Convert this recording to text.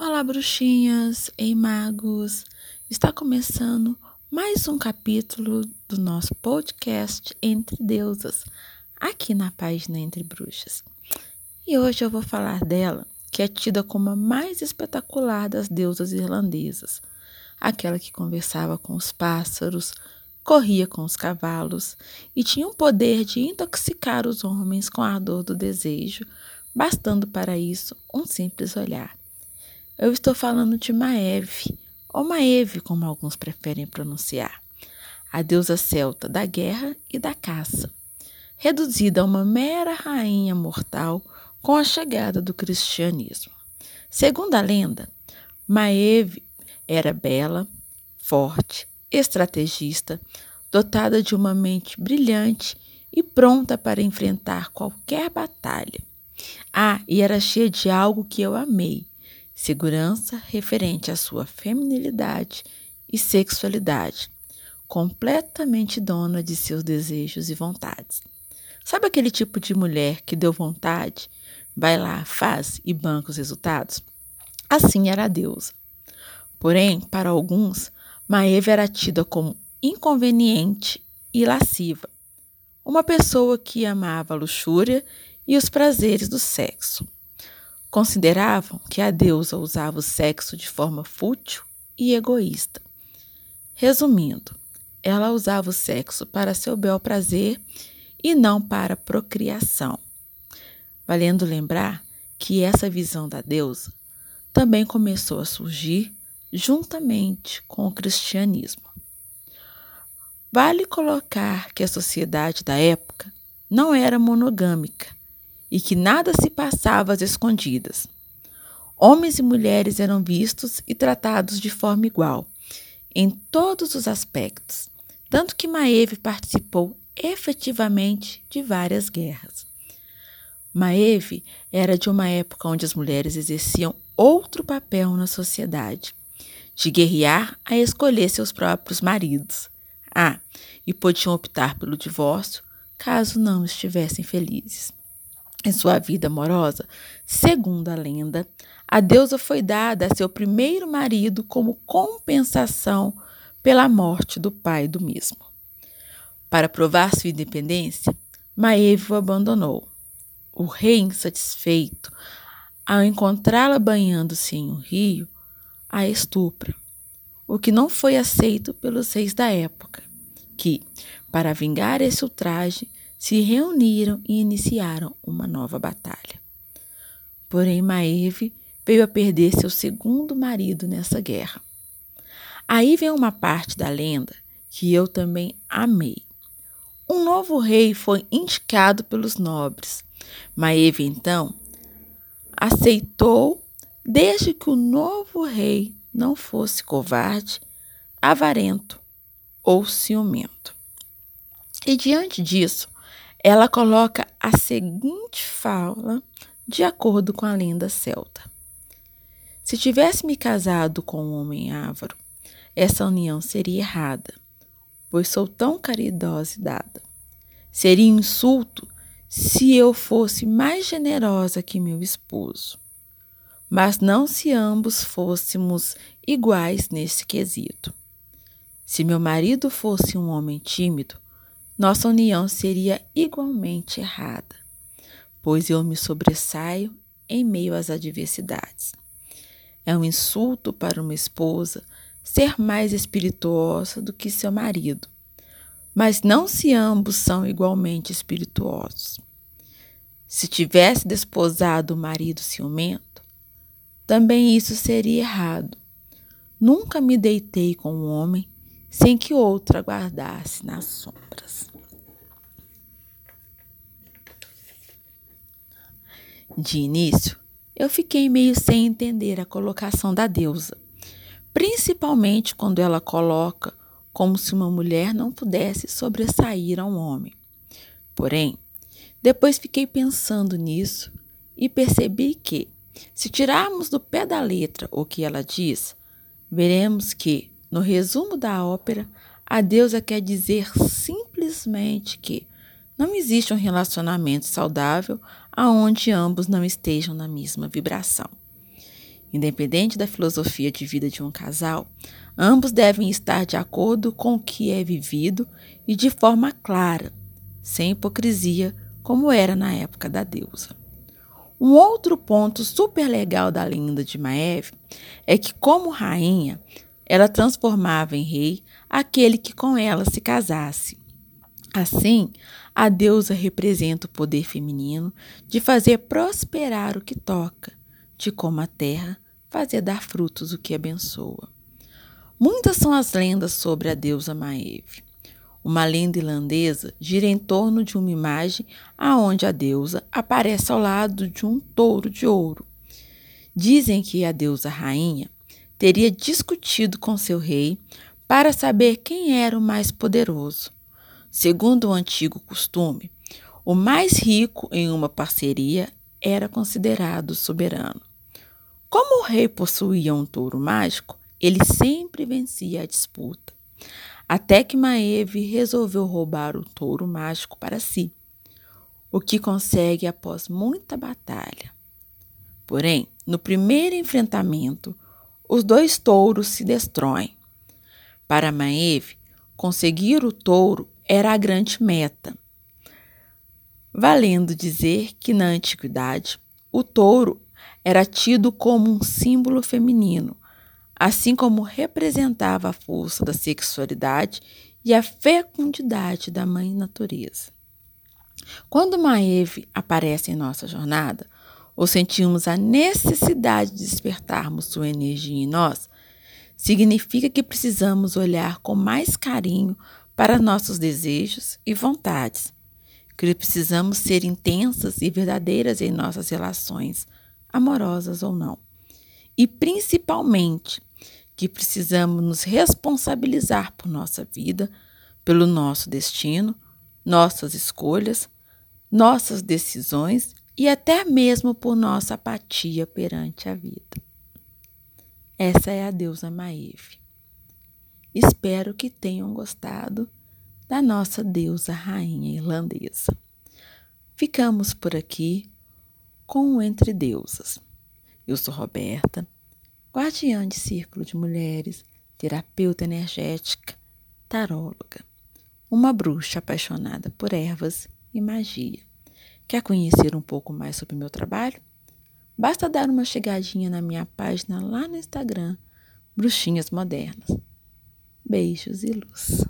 Olá, bruxinhas e magos! Está começando mais um capítulo do nosso podcast Entre Deusas, aqui na página Entre Bruxas. E hoje eu vou falar dela, que é tida como a mais espetacular das deusas irlandesas, aquela que conversava com os pássaros, corria com os cavalos e tinha o poder de intoxicar os homens com a ardor do desejo, bastando para isso um simples olhar. Eu estou falando de Maeve, ou Maeve, como alguns preferem pronunciar, a deusa celta da guerra e da caça, reduzida a uma mera rainha mortal com a chegada do cristianismo. Segundo a lenda, Maeve era bela, forte, estrategista, dotada de uma mente brilhante e pronta para enfrentar qualquer batalha. Ah, e era cheia de algo que eu amei segurança referente à sua feminilidade e sexualidade, completamente dona de seus desejos e vontades. Sabe aquele tipo de mulher que deu vontade, vai lá, faz e banca os resultados? Assim era a deusa. Porém, para alguns, Maeva era tida como inconveniente e lasciva, uma pessoa que amava a luxúria e os prazeres do sexo. Consideravam que a deusa usava o sexo de forma fútil e egoísta. Resumindo, ela usava o sexo para seu bel prazer e não para procriação. Valendo lembrar que essa visão da deusa também começou a surgir juntamente com o cristianismo. Vale colocar que a sociedade da época não era monogâmica e que nada se passava às escondidas. Homens e mulheres eram vistos e tratados de forma igual, em todos os aspectos, tanto que Maeve participou efetivamente de várias guerras. Maeve era de uma época onde as mulheres exerciam outro papel na sociedade, de guerrear a escolher seus próprios maridos. Ah, e podiam optar pelo divórcio caso não estivessem felizes. Em sua vida amorosa, segundo a lenda, a deusa foi dada a seu primeiro marido como compensação pela morte do pai do mesmo. Para provar sua independência, Maeve o abandonou. O rei, insatisfeito, ao encontrá-la banhando-se em um rio, a estupra, o que não foi aceito pelos reis da época, que, para vingar esse ultraje, se reuniram e iniciaram uma nova batalha. Porém, Maeve veio a perder seu segundo marido nessa guerra. Aí vem uma parte da lenda que eu também amei. Um novo rei foi indicado pelos nobres. Maeve, então, aceitou, desde que o novo rei não fosse covarde, avarento ou ciumento. E diante disso, ela coloca a seguinte fala de acordo com a lenda celta. Se tivesse me casado com um homem ávaro, essa união seria errada, pois sou tão caridosa e dada. Seria insulto se eu fosse mais generosa que meu esposo. Mas não se ambos fôssemos iguais nesse quesito. Se meu marido fosse um homem tímido, nossa união seria igualmente errada, pois eu me sobressaio em meio às adversidades. É um insulto para uma esposa ser mais espirituosa do que seu marido, mas não se ambos são igualmente espirituosos. Se tivesse desposado o marido ciumento, também isso seria errado. Nunca me deitei com um homem sem que outro aguardasse nas sombras. De início, eu fiquei meio sem entender a colocação da deusa, principalmente quando ela coloca como se uma mulher não pudesse sobressair a um homem. Porém, depois fiquei pensando nisso e percebi que, se tirarmos do pé da letra o que ela diz, veremos que no resumo da ópera, a deusa quer dizer simplesmente que não existe um relacionamento saudável aonde ambos não estejam na mesma vibração. Independente da filosofia de vida de um casal, ambos devem estar de acordo com o que é vivido e de forma clara, sem hipocrisia, como era na época da deusa. Um outro ponto super legal da lenda de Maeve é que, como rainha, ela transformava em rei aquele que com ela se casasse. Assim, a deusa representa o poder feminino de fazer prosperar o que toca, de como a terra fazer dar frutos o que abençoa. Muitas são as lendas sobre a deusa Maeve. Uma lenda irlandesa gira em torno de uma imagem aonde a deusa aparece ao lado de um touro de ouro. Dizem que a deusa rainha teria discutido com seu rei para saber quem era o mais poderoso. Segundo o antigo costume, o mais rico em uma parceria era considerado soberano. Como o rei possuía um touro mágico, ele sempre vencia a disputa, até que Maeve resolveu roubar o touro mágico para si, o que consegue após muita batalha. Porém, no primeiro enfrentamento, os dois touros se destroem. Para Maeve, conseguir o touro era a grande meta. Valendo dizer que na antiguidade o touro era tido como um símbolo feminino, assim como representava a força da sexualidade e a fecundidade da mãe natureza. Quando Maeve aparece em nossa jornada, ou sentimos a necessidade de despertarmos sua energia em nós, significa que precisamos olhar com mais carinho para nossos desejos e vontades, que precisamos ser intensas e verdadeiras em nossas relações amorosas ou não. E principalmente que precisamos nos responsabilizar por nossa vida, pelo nosso destino, nossas escolhas, nossas decisões e até mesmo por nossa apatia perante a vida. Essa é a deusa Maeve. Espero que tenham gostado da nossa deusa rainha irlandesa. Ficamos por aqui com o Entre Deusas. Eu sou Roberta, guardiã de círculo de mulheres, terapeuta energética, taróloga, uma bruxa apaixonada por ervas e magia. Quer conhecer um pouco mais sobre meu trabalho? Basta dar uma chegadinha na minha página lá no Instagram, Bruxinhas Modernas. Beijos e luz.